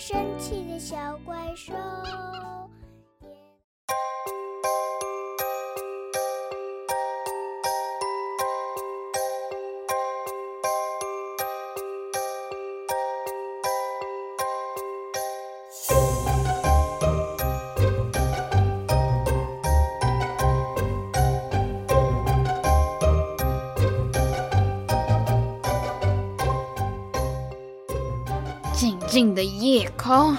生气的小怪兽。空，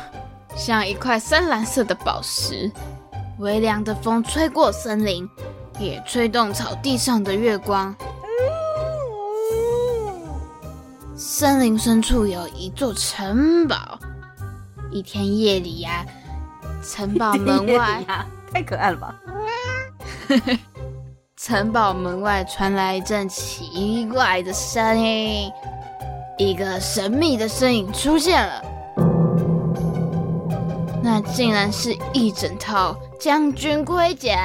像一块深蓝色的宝石。微凉的风吹过森林，也吹动草地上的月光。森林深处有一座城堡。一天夜里呀、啊，城堡门外 太可爱了吧！城堡门外传来一阵奇怪的声音。一个神秘的身影出现了，那竟然是一整套将军盔甲！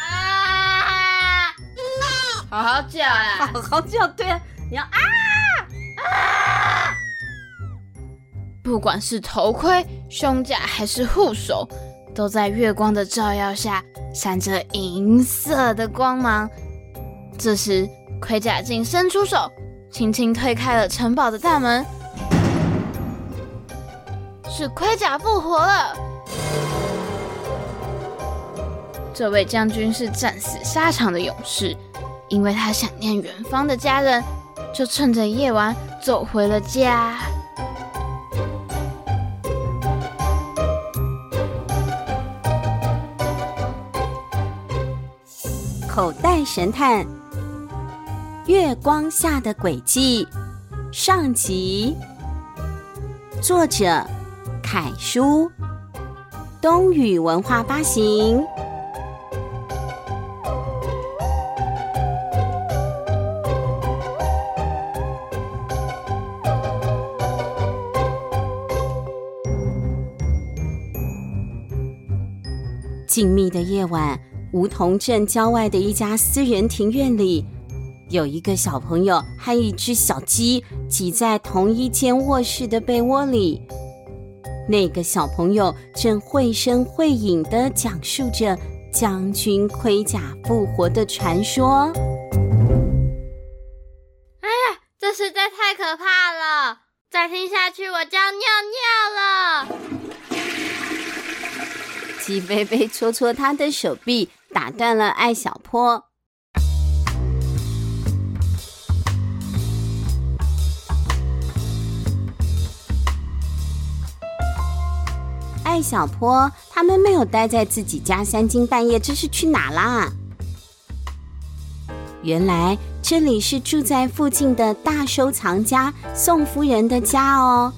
啊！好好叫啊！好好叫，对啊，你要啊啊！不管是头盔、胸甲还是护手，都在月光的照耀下闪着银色的光芒。这时，盔甲竟伸出手。轻轻推开了城堡的大门，是盔甲复活了。这位将军是战死沙场的勇士，因为他想念远方的家人，就趁着夜晚走回了家。口袋神探。月光下的诡计上集，作者凯书，东雨文化发行。静谧的夜晚，梧桐镇郊外的一家私人庭院里。有一个小朋友和一只小鸡挤在同一间卧室的被窝里，那个小朋友正绘声绘影地讲述着将军盔甲复活的传说。哎呀，这实在太可怕了！再听下去我就要尿尿了。鸡飞飞戳戳他的手臂，打断了艾小坡。艾小坡他们没有待在自己家三更半夜，这是去哪啦？原来这里是住在附近的大收藏家宋夫人的家哦。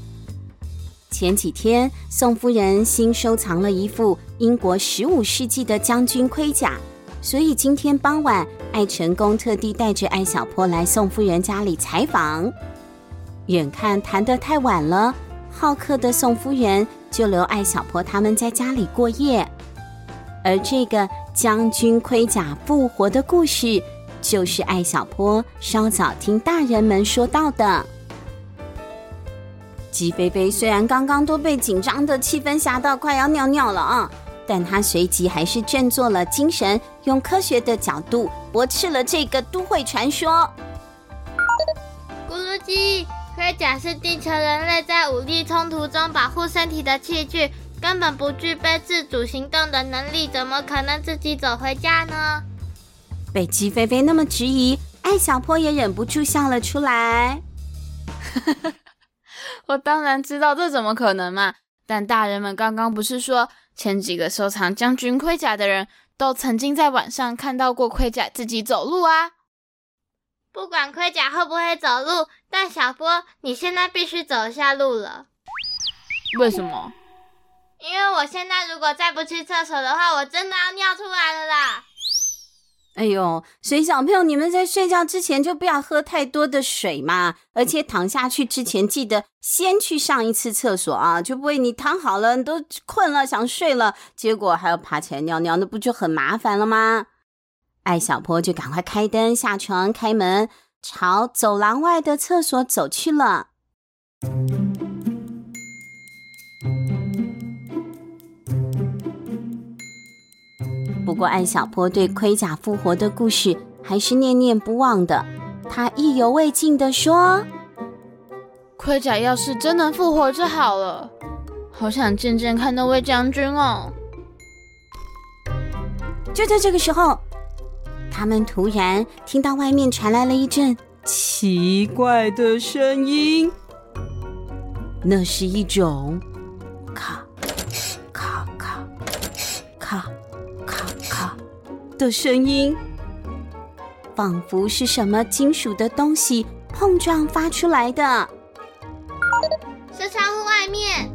前几天宋夫人新收藏了一副英国十五世纪的将军盔甲，所以今天傍晚艾成功特地带着艾小坡来宋夫人家里采访。眼看谈得太晚了，好客的宋夫人。就留艾小坡他们在家里过夜，而这个将军盔甲复活的故事，就是艾小坡稍早听大人们说到的。吉飞飞虽然刚刚都被紧张的气氛吓到快要尿尿了啊，但他随即还是振作了精神，用科学的角度驳斥了这个都会传说。咕噜鸡。盔甲是地球人类在武力冲突中保护身体的器具，根本不具备自主行动的能力，怎么可能自己走回家呢？被鸡飞飞那么质疑，艾小坡也忍不住笑了出来。我当然知道这怎么可能嘛！但大人们刚刚不是说，前几个收藏将军盔甲的人都曾经在晚上看到过盔甲自己走路啊？不管盔甲会不会走路，但小波，你现在必须走下路了。为什么？因为我现在如果再不去厕所的话，我真的要尿出来了啦！哎呦，所以小朋友，你们在睡觉之前就不要喝太多的水嘛，而且躺下去之前记得先去上一次厕所啊，就不会你躺好了，你都困了想睡了，结果还要爬起来尿尿，那不就很麻烦了吗？艾小坡就赶快开灯、下床、开门，朝走廊外的厕所走去了。不过，艾小坡对盔甲复活的故事还是念念不忘的。他意犹未尽地说：“盔甲要是真能复活就好了，好想见见看那位将军哦。”就在这个时候，他们突然听到外面传来了一阵奇怪的声音，那是一种咔咔咔咔咔咔的声音，仿佛是什么金属的东西碰撞发出来的。是窗户外面，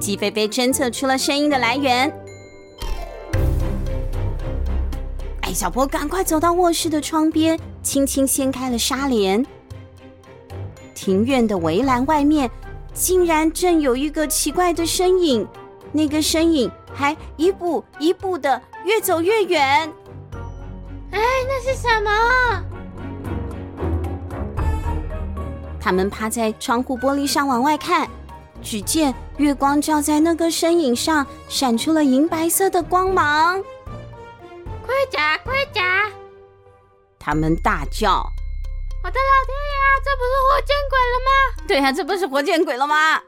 鸡飞飞侦测出了声音的来源。小波赶快走到卧室的窗边，轻轻掀开了纱帘。庭院的围栏外面，竟然正有一个奇怪的身影，那个身影还一步一步的越走越远。哎，那是什么？他们趴在窗户玻璃上往外看，只见月光照在那个身影上，闪出了银白色的光芒。盔甲，盔甲！他们大叫：“我的老天爷啊，这不是活见鬼了吗？”对啊，这不是活见鬼了吗？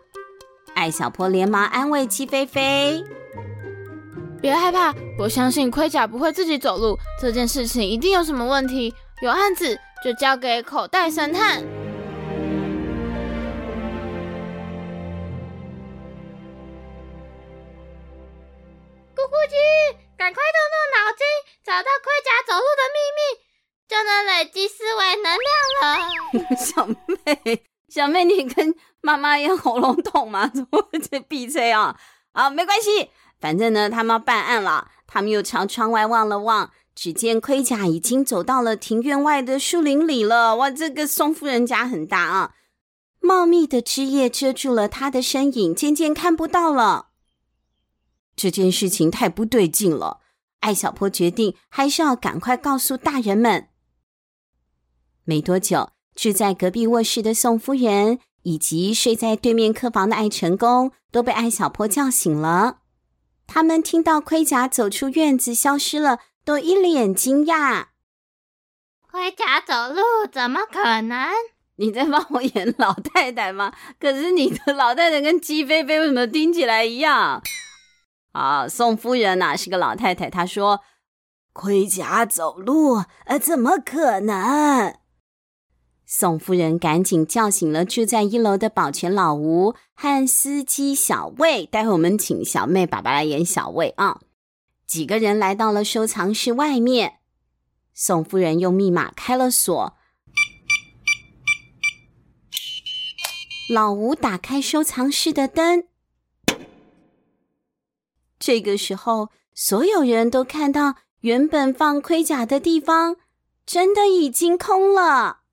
艾小坡连忙安慰七飞飞：“别害怕，我相信盔甲不会自己走路，这件事情一定有什么问题。有案子就交给口袋神探。” 小妹，小妹，你跟妈妈一样喉咙痛吗？怎么会在闭嘴啊？啊，没关系，反正呢，他们要办案了。他们又朝窗外望了望，只见盔甲已经走到了庭院外的树林里了。哇，这个宋夫人家很大啊，茂密的枝叶遮住了他的身影，渐渐看不到了。这件事情太不对劲了，艾小坡决定还是要赶快告诉大人们。没多久，住在隔壁卧室的宋夫人以及睡在对面客房的艾成功都被艾小坡叫醒了。他们听到盔甲走出院子消失了，都一脸惊讶。盔甲走路怎么可能？你在帮我演老太太吗？可是你的老太太跟鸡飞飞为什么听起来一样？啊，宋夫人呐、啊、是个老太太，她说：“盔甲走路，呃，怎么可能？”宋夫人赶紧叫醒了住在一楼的保全老吴和司机小魏。待会我们请小妹爸爸来演小魏啊。几个人来到了收藏室外面，宋夫人用密码开了锁，老吴打开收藏室的灯。这个时候，所有人都看到原本放盔甲的地方，真的已经空了。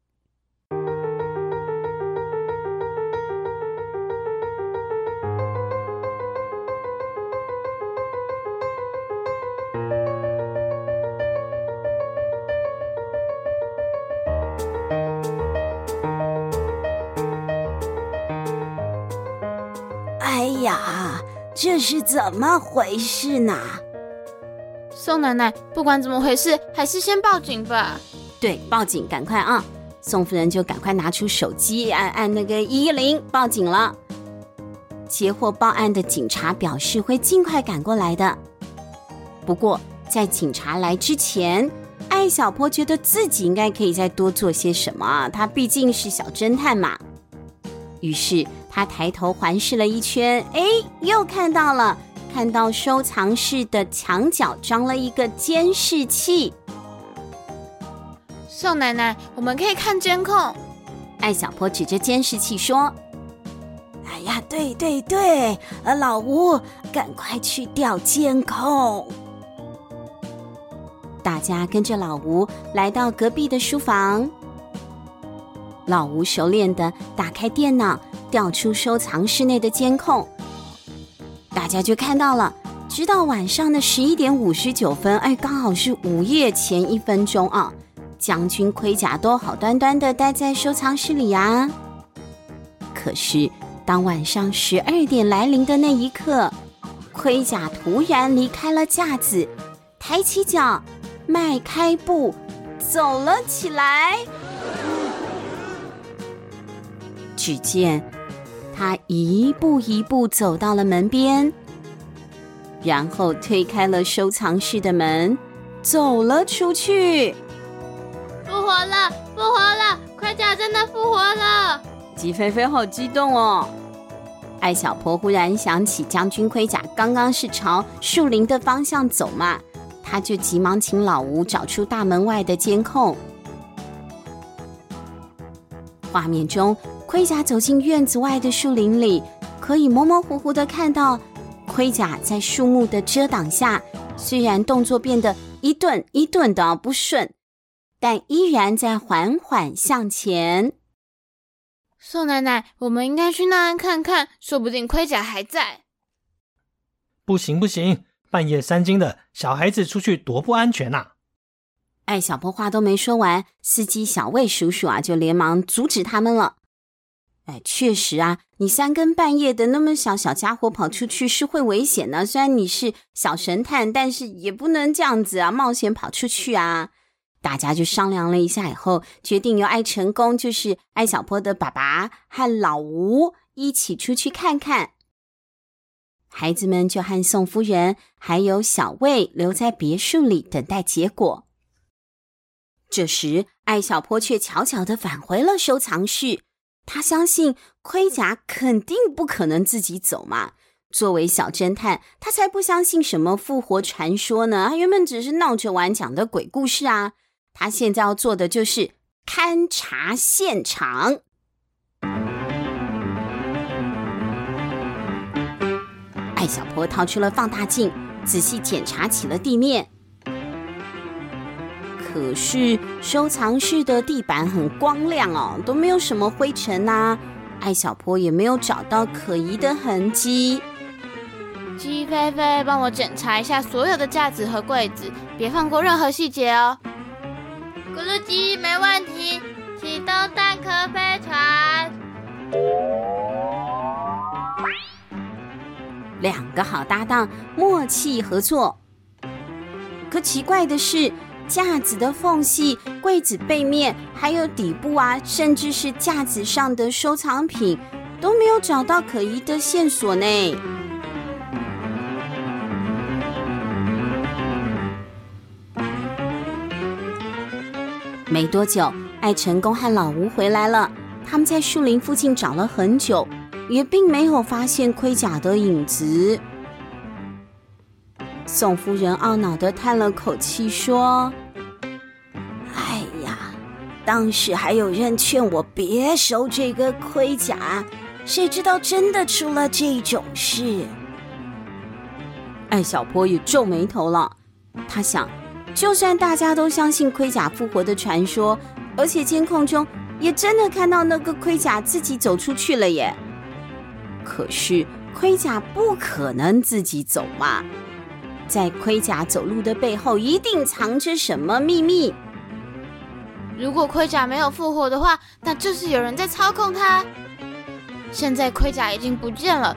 这是怎么回事呢？宋奶奶，不管怎么回事，还是先报警吧。对，报警，赶快啊！宋夫人就赶快拿出手机，按按那个一一零，报警了。接获报案的警察表示会尽快赶过来的。不过，在警察来之前，艾小坡觉得自己应该可以再多做些什么啊，他毕竟是小侦探嘛。于是。他抬头环视了一圈，哎，又看到了，看到收藏室的墙角装了一个监视器。宋奶奶，我们可以看监控。艾小坡指着监视器说：“哎呀，对对对，呃，老吴，赶快去调监控。”大家跟着老吴来到隔壁的书房，老吴熟练地打开电脑。调出收藏室内的监控，大家就看到了直到晚上的十一点五十九分，哎，刚好是午夜前一分钟啊！将军盔甲都好端端的待在收藏室里呀。可是，当晚上十二点来临的那一刻，盔甲突然离开了架子，抬起脚，迈开步，走了起来。只见他一步一步走到了门边。然后推开了收藏室的门，走了出去。复活了，复活了！盔甲真的复活了！鸡飞飞好激动哦！艾小婆忽然想起将军盔甲刚刚是朝树林的方向走嘛，他就急忙请老吴找出大门外的监控。画面中，盔甲走进院子外的树林里，可以模模糊糊的看到。盔甲在树木的遮挡下，虽然动作变得一顿一顿的不顺，但依然在缓缓向前。宋奶奶，我们应该去那边看看，说不定盔甲还在。不行不行，半夜三更的，小孩子出去多不安全呐、啊！艾小波话都没说完，司机小魏叔叔啊就连忙阻止他们了。哎，确实啊，你三更半夜的那么小小家伙跑出去是会危险的。虽然你是小神探，但是也不能这样子啊，冒险跑出去啊。大家就商量了一下以后，决定由艾成功，就是艾小坡的爸爸和老吴一起出去看看。孩子们就和宋夫人还有小魏留在别墅里等待结果。这时，艾小坡却悄悄地返回了收藏室。他相信盔甲肯定不可能自己走嘛。作为小侦探，他才不相信什么复活传说呢。他原本只是闹着玩讲的鬼故事啊。他现在要做的就是勘察现场。艾小坡掏出了放大镜，仔细检查起了地面。可是收藏室的地板很光亮哦，都没有什么灰尘呐。艾小坡也没有找到可疑的痕迹。鸡飞飞，帮我检查一下所有的架子和柜子，别放过任何细节哦。咕噜鸡，没问题，启动蛋壳飞船。两个好搭档，默契合作。可奇怪的是。架子的缝隙、柜子背面，还有底部啊，甚至是架子上的收藏品，都没有找到可疑的线索呢。没多久，艾成功和老吴回来了，他们在树林附近找了很久，也并没有发现盔甲的影子。宋夫人懊恼地叹了口气，说：“哎呀，当时还有人劝我别收这个盔甲，谁知道真的出了这种事。”艾小坡也皱眉头了。他想，就算大家都相信盔甲复活的传说，而且监控中也真的看到那个盔甲自己走出去了耶，可是盔甲不可能自己走嘛。在盔甲走路的背后，一定藏着什么秘密。如果盔甲没有复活的话，那就是有人在操控它。现在盔甲已经不见了，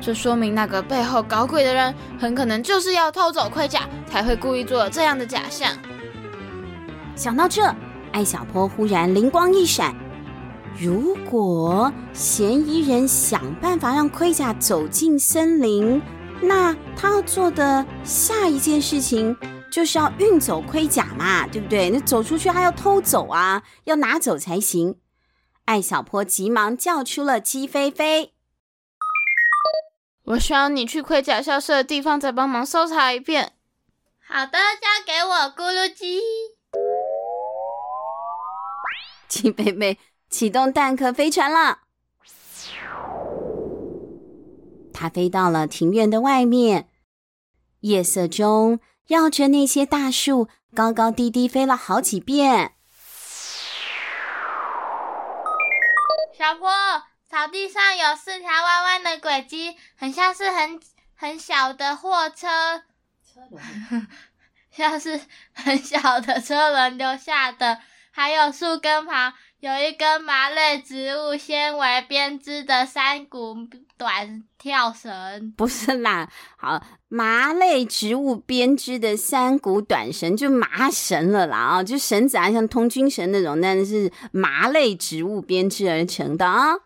这说明那个背后搞鬼的人很可能就是要偷走盔甲，才会故意做这样的假象。想到这，艾小坡忽然灵光一闪：如果嫌疑人想办法让盔甲走进森林，那他要做的下一件事情就是要运走盔甲嘛，对不对？那走出去还要偷走啊，要拿走才行。艾小坡急忙叫出了鸡飞飞：“我需要你去盔甲消失的地方再帮忙搜查一遍。”“好的，交给我，咕噜鸡。”鸡飞飞启动蛋壳飞船了。它飞到了庭院的外面，夜色中绕着那些大树高高低低飞了好几遍。小坡，草地上有四条弯弯的轨迹，很像是很很小的货车，车轮，像是很小的车轮留下的，还有树根旁有一根麻类植物纤维编织的三股短跳绳。不是啦，好，麻类植物编织的三股短绳就麻绳了啦啊，就绳子啊，像通军绳那种，但是麻类植物编织而成的啊。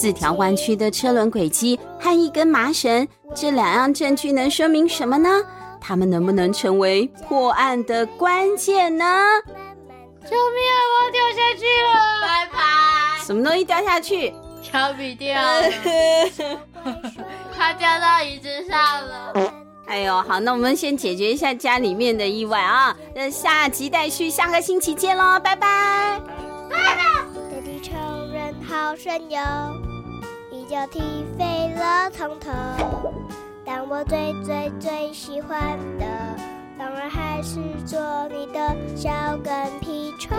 四条弯曲的车轮轨迹和一根麻绳，这两样证据能说明什么呢？它们能不能成为破案的关键呢？救命啊！我要掉下去了！拜拜！什么东西掉下去？铅笔掉了，它掉到椅子上了。哎呦，好，那我们先解决一下家里面的意外啊！那下集待续，下个星期见喽，拜拜！拜拜！在地球人好神游。要踢飞了从头，但我最最最喜欢的，当然还是做你的小跟屁虫。